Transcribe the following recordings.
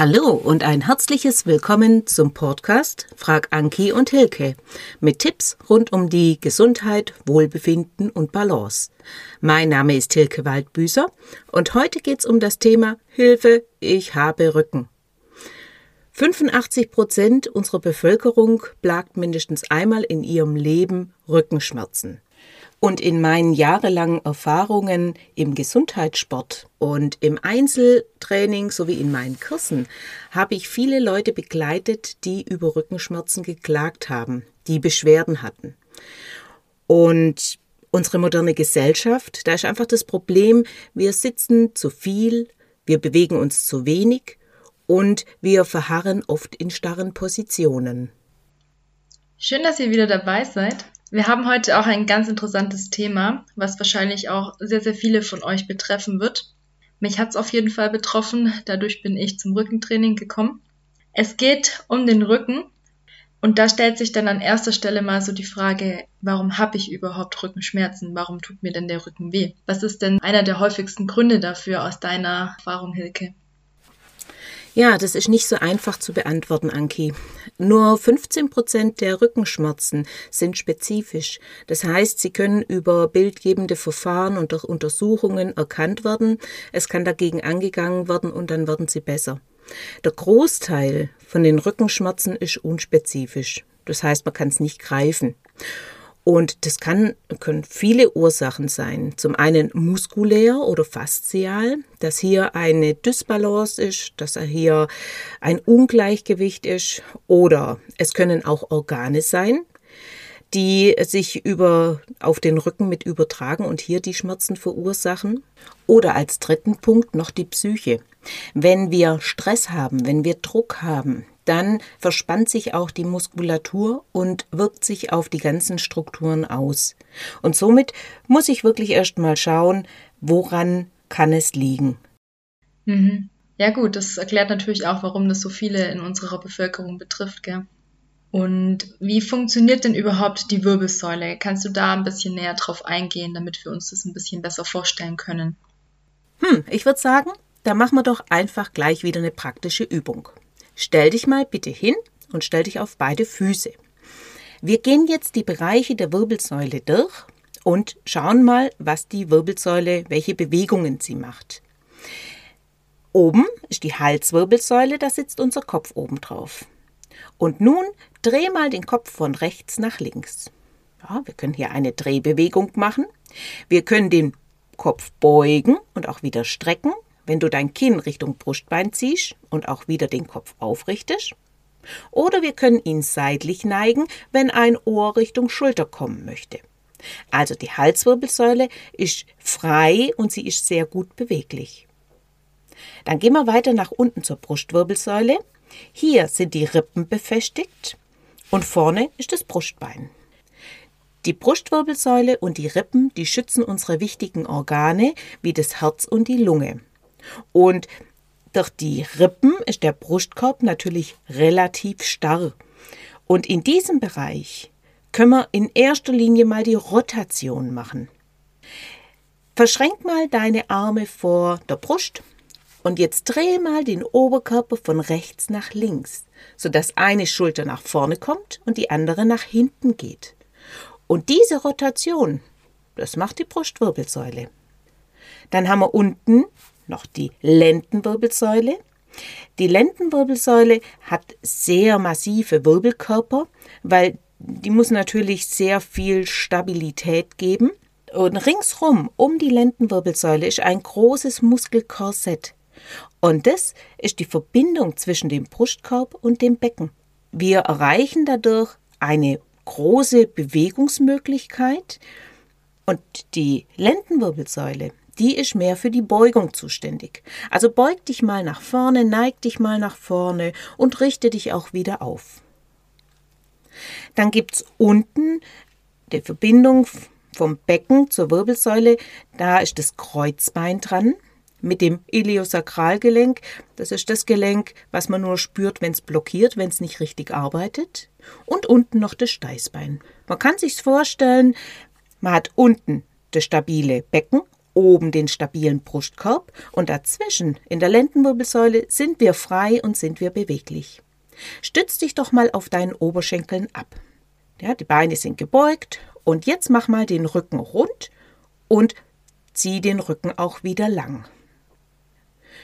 Hallo und ein herzliches Willkommen zum Podcast Frag Anki und Hilke mit Tipps rund um die Gesundheit, Wohlbefinden und Balance. Mein Name ist Hilke Waldbüßer und heute geht es um das Thema Hilfe, ich habe Rücken. 85 Prozent unserer Bevölkerung plagt mindestens einmal in ihrem Leben Rückenschmerzen. Und in meinen jahrelangen Erfahrungen im Gesundheitssport und im Einzeltraining sowie in meinen Kursen habe ich viele Leute begleitet, die über Rückenschmerzen geklagt haben, die Beschwerden hatten. Und unsere moderne Gesellschaft, da ist einfach das Problem, wir sitzen zu viel, wir bewegen uns zu wenig und wir verharren oft in starren Positionen. Schön, dass ihr wieder dabei seid. Wir haben heute auch ein ganz interessantes Thema, was wahrscheinlich auch sehr, sehr viele von euch betreffen wird. Mich hat es auf jeden Fall betroffen, dadurch bin ich zum Rückentraining gekommen. Es geht um den Rücken und da stellt sich dann an erster Stelle mal so die Frage, warum habe ich überhaupt Rückenschmerzen? Warum tut mir denn der Rücken weh? Was ist denn einer der häufigsten Gründe dafür aus deiner Erfahrung, Hilke? Ja, das ist nicht so einfach zu beantworten, Anki. Nur 15 Prozent der Rückenschmerzen sind spezifisch. Das heißt, sie können über bildgebende Verfahren und durch Untersuchungen erkannt werden. Es kann dagegen angegangen werden und dann werden sie besser. Der Großteil von den Rückenschmerzen ist unspezifisch. Das heißt, man kann es nicht greifen. Und das kann, können viele Ursachen sein. Zum einen muskulär oder faszial, dass hier eine Dysbalance ist, dass hier ein Ungleichgewicht ist. Oder es können auch Organe sein, die sich über, auf den Rücken mit übertragen und hier die Schmerzen verursachen. Oder als dritten Punkt noch die Psyche. Wenn wir Stress haben, wenn wir Druck haben, dann verspannt sich auch die Muskulatur und wirkt sich auf die ganzen Strukturen aus. Und somit muss ich wirklich erst mal schauen, woran kann es liegen. Mhm. Ja gut, das erklärt natürlich auch, warum das so viele in unserer Bevölkerung betrifft, gell? Und wie funktioniert denn überhaupt die Wirbelsäule? Kannst du da ein bisschen näher drauf eingehen, damit wir uns das ein bisschen besser vorstellen können? Hm, ich würde sagen, da machen wir doch einfach gleich wieder eine praktische Übung. Stell dich mal bitte hin und stell dich auf beide Füße. Wir gehen jetzt die Bereiche der Wirbelsäule durch und schauen mal, was die Wirbelsäule, welche Bewegungen sie macht. Oben ist die Halswirbelsäule, da sitzt unser Kopf oben drauf. Und nun dreh mal den Kopf von rechts nach links. Ja, wir können hier eine Drehbewegung machen. Wir können den Kopf beugen und auch wieder strecken wenn du dein Kinn Richtung Brustbein ziehst und auch wieder den Kopf aufrichtest. Oder wir können ihn seitlich neigen, wenn ein Ohr Richtung Schulter kommen möchte. Also die Halswirbelsäule ist frei und sie ist sehr gut beweglich. Dann gehen wir weiter nach unten zur Brustwirbelsäule. Hier sind die Rippen befestigt und vorne ist das Brustbein. Die Brustwirbelsäule und die Rippen, die schützen unsere wichtigen Organe wie das Herz und die Lunge. Und durch die Rippen ist der Brustkorb natürlich relativ starr. Und in diesem Bereich können wir in erster Linie mal die Rotation machen. Verschränk mal deine Arme vor der Brust und jetzt dreh mal den Oberkörper von rechts nach links, sodass eine Schulter nach vorne kommt und die andere nach hinten geht. Und diese Rotation, das macht die Brustwirbelsäule. Dann haben wir unten noch die Lendenwirbelsäule. Die Lendenwirbelsäule hat sehr massive Wirbelkörper, weil die muss natürlich sehr viel Stabilität geben. Und ringsrum um die Lendenwirbelsäule ist ein großes Muskelkorsett. Und das ist die Verbindung zwischen dem Brustkorb und dem Becken. Wir erreichen dadurch eine große Bewegungsmöglichkeit und die Lendenwirbelsäule die ist mehr für die Beugung zuständig. Also beug dich mal nach vorne, neig dich mal nach vorne und richte dich auch wieder auf. Dann gibt es unten die Verbindung vom Becken zur Wirbelsäule, da ist das Kreuzbein dran mit dem Iliosakralgelenk. Das ist das Gelenk, was man nur spürt, wenn es blockiert, wenn es nicht richtig arbeitet. Und unten noch das Steißbein. Man kann sich vorstellen, man hat unten das stabile Becken oben den stabilen Brustkorb und dazwischen in der Lendenwirbelsäule sind wir frei und sind wir beweglich. Stütz dich doch mal auf deinen Oberschenkeln ab. Ja, die Beine sind gebeugt und jetzt mach mal den Rücken rund und zieh den Rücken auch wieder lang.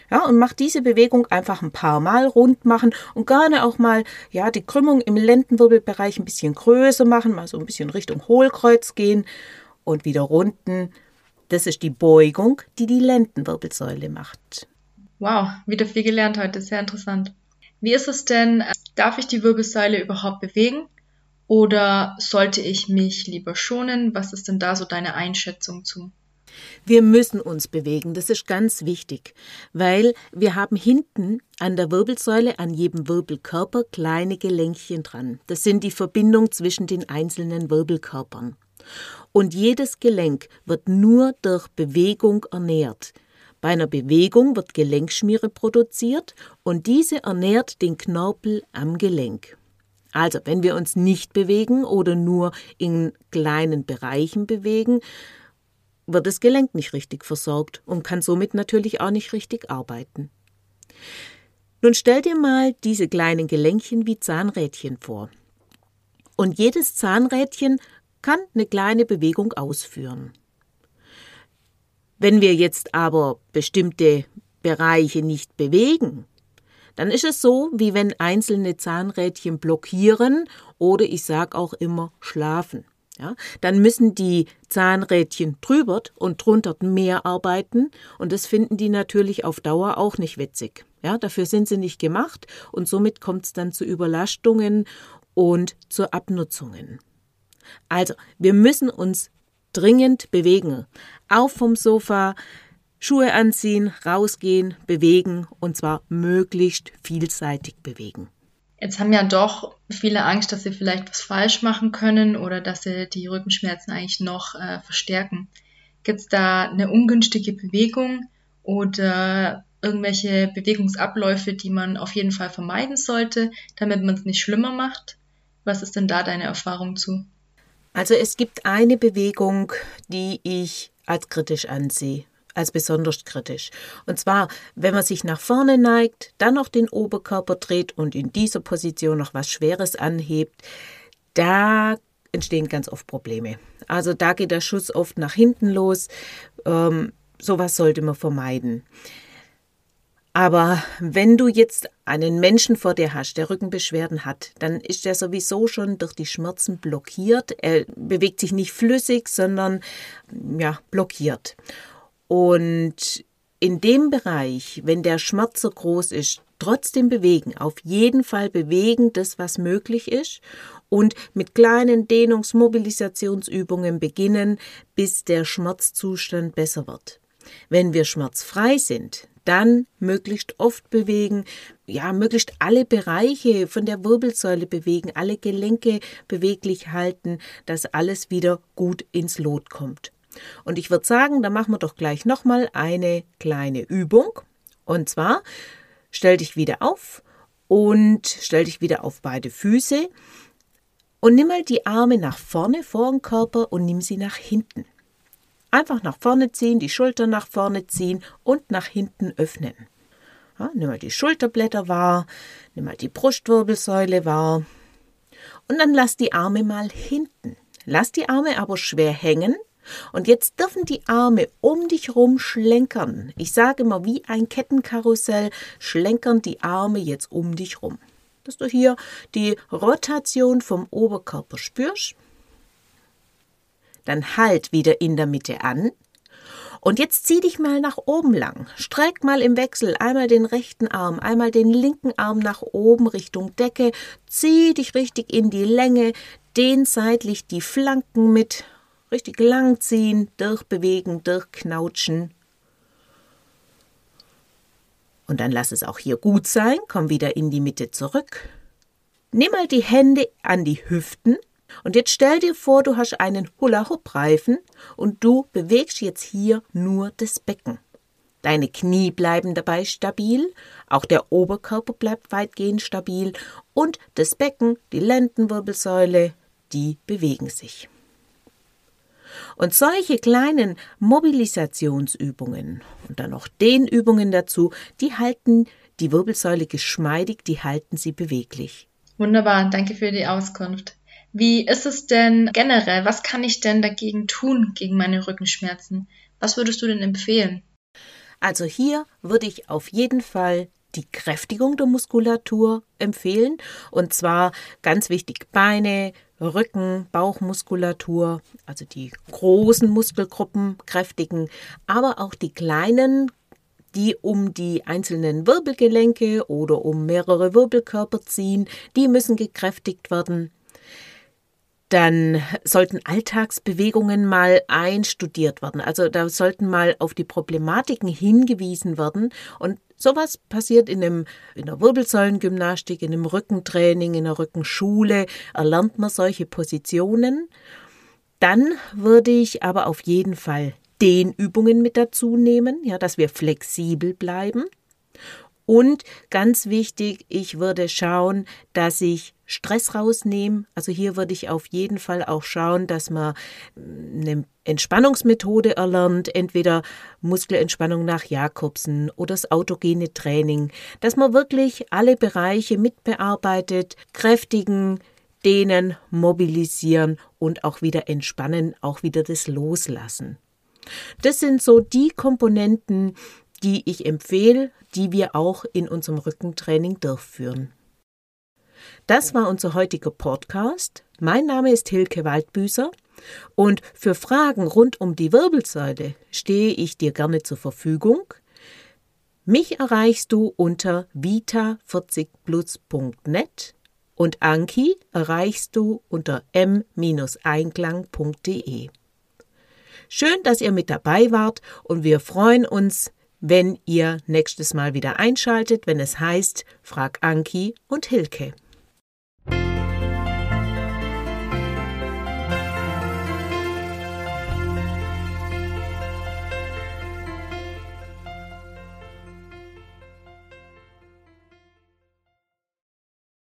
Ja, und mach diese Bewegung einfach ein paar Mal rund machen und gerne auch mal ja, die Krümmung im Lendenwirbelbereich ein bisschen größer machen, mal so ein bisschen Richtung Hohlkreuz gehen und wieder runden. Das ist die Beugung, die die Lendenwirbelsäule macht. Wow, wieder viel gelernt heute, sehr interessant. Wie ist es denn, darf ich die Wirbelsäule überhaupt bewegen oder sollte ich mich lieber schonen? Was ist denn da so deine Einschätzung zu? Wir müssen uns bewegen, das ist ganz wichtig, weil wir haben hinten an der Wirbelsäule, an jedem Wirbelkörper kleine Gelenkchen dran. Das sind die Verbindung zwischen den einzelnen Wirbelkörpern. Und jedes Gelenk wird nur durch Bewegung ernährt. Bei einer Bewegung wird Gelenkschmiere produziert und diese ernährt den Knorpel am Gelenk. Also, wenn wir uns nicht bewegen oder nur in kleinen Bereichen bewegen, wird das Gelenk nicht richtig versorgt und kann somit natürlich auch nicht richtig arbeiten. Nun stell dir mal diese kleinen Gelenkchen wie Zahnrädchen vor. Und jedes Zahnrädchen kann eine kleine Bewegung ausführen. Wenn wir jetzt aber bestimmte Bereiche nicht bewegen, dann ist es so, wie wenn einzelne Zahnrädchen blockieren oder ich sage auch immer schlafen. Ja, dann müssen die Zahnrädchen drüber und drunter mehr arbeiten und das finden die natürlich auf Dauer auch nicht witzig. Ja, dafür sind sie nicht gemacht und somit kommt es dann zu Überlastungen und zu Abnutzungen. Also, wir müssen uns dringend bewegen. Auf vom Sofa, Schuhe anziehen, rausgehen, bewegen und zwar möglichst vielseitig bewegen. Jetzt haben ja doch viele Angst, dass sie vielleicht was falsch machen können oder dass sie die Rückenschmerzen eigentlich noch äh, verstärken. Gibt es da eine ungünstige Bewegung oder irgendwelche Bewegungsabläufe, die man auf jeden Fall vermeiden sollte, damit man es nicht schlimmer macht? Was ist denn da deine Erfahrung zu? Also es gibt eine Bewegung, die ich als kritisch ansehe als besonders kritisch. Und zwar, wenn man sich nach vorne neigt, dann noch den Oberkörper dreht und in dieser Position noch was Schweres anhebt, da entstehen ganz oft Probleme. Also da geht der Schuss oft nach hinten los. Ähm, sowas sollte man vermeiden. Aber wenn du jetzt einen Menschen vor dir hast, der Rückenbeschwerden hat, dann ist er sowieso schon durch die Schmerzen blockiert. Er bewegt sich nicht flüssig, sondern ja, blockiert. Und in dem Bereich, wenn der Schmerz so groß ist, trotzdem bewegen, auf jeden Fall bewegen, das was möglich ist und mit kleinen Dehnungsmobilisationsübungen beginnen, bis der Schmerzzustand besser wird. Wenn wir schmerzfrei sind, dann möglichst oft bewegen, ja, möglichst alle Bereiche von der Wirbelsäule bewegen, alle Gelenke beweglich halten, dass alles wieder gut ins Lot kommt. Und ich würde sagen, da machen wir doch gleich nochmal eine kleine Übung. Und zwar stell dich wieder auf und stell dich wieder auf beide Füße und nimm mal die Arme nach vorne vor den Körper und nimm sie nach hinten. Einfach nach vorne ziehen, die Schultern nach vorne ziehen und nach hinten öffnen. Ja, nimm mal die Schulterblätter wahr, nimm mal die Brustwirbelsäule wahr. Und dann lass die Arme mal hinten. Lass die Arme aber schwer hängen und jetzt dürfen die Arme um dich rum schlenkern. Ich sage immer, wie ein Kettenkarussell schlenkern die Arme jetzt um dich rum. Dass du hier die Rotation vom Oberkörper spürst. Dann halt wieder in der Mitte an. Und jetzt zieh dich mal nach oben lang. Streck mal im Wechsel einmal den rechten Arm, einmal den linken Arm nach oben Richtung Decke. Zieh dich richtig in die Länge, dehn seitlich die Flanken mit Richtig lang ziehen, durchbewegen, durchknautschen. Und dann lass es auch hier gut sein. Komm wieder in die Mitte zurück. Nimm mal die Hände an die Hüften. Und jetzt stell dir vor, du hast einen Hula-Hoop-Reifen und du bewegst jetzt hier nur das Becken. Deine Knie bleiben dabei stabil, auch der Oberkörper bleibt weitgehend stabil und das Becken, die Lendenwirbelsäule, die bewegen sich. Und solche kleinen Mobilisationsübungen und dann noch Dehnübungen dazu, die halten die Wirbelsäule geschmeidig, die halten sie beweglich. Wunderbar, danke für die Auskunft. Wie ist es denn generell? Was kann ich denn dagegen tun, gegen meine Rückenschmerzen? Was würdest du denn empfehlen? Also hier würde ich auf jeden Fall die Kräftigung der Muskulatur empfehlen. Und zwar ganz wichtig Beine, Rücken, Bauchmuskulatur, also die großen Muskelgruppen kräftigen, aber auch die kleinen, die um die einzelnen Wirbelgelenke oder um mehrere Wirbelkörper ziehen, die müssen gekräftigt werden. Dann sollten Alltagsbewegungen mal einstudiert werden. Also da sollten mal auf die Problematiken hingewiesen werden. Und sowas passiert in, einem, in der Wirbelsäulengymnastik, in einem Rückentraining, in der Rückenschule. Erlernt man solche Positionen. Dann würde ich aber auf jeden Fall Dehnübungen mit dazu nehmen, ja, dass wir flexibel bleiben. Und ganz wichtig, ich würde schauen, dass ich Stress rausnehme. Also hier würde ich auf jeden Fall auch schauen, dass man eine Entspannungsmethode erlernt, entweder Muskelentspannung nach Jakobsen oder das autogene Training, dass man wirklich alle Bereiche mitbearbeitet, kräftigen, dehnen, mobilisieren und auch wieder entspannen, auch wieder das Loslassen. Das sind so die Komponenten, die ich empfehle, die wir auch in unserem Rückentraining durchführen. Das war unser heutiger Podcast. Mein Name ist Hilke Waldbüßer und für Fragen rund um die Wirbelsäule stehe ich dir gerne zur Verfügung. Mich erreichst du unter vita40plus.net und Anki erreichst du unter m-einklang.de. Schön, dass ihr mit dabei wart und wir freuen uns, wenn ihr nächstes Mal wieder einschaltet, wenn es heißt Frag Anki und Hilke.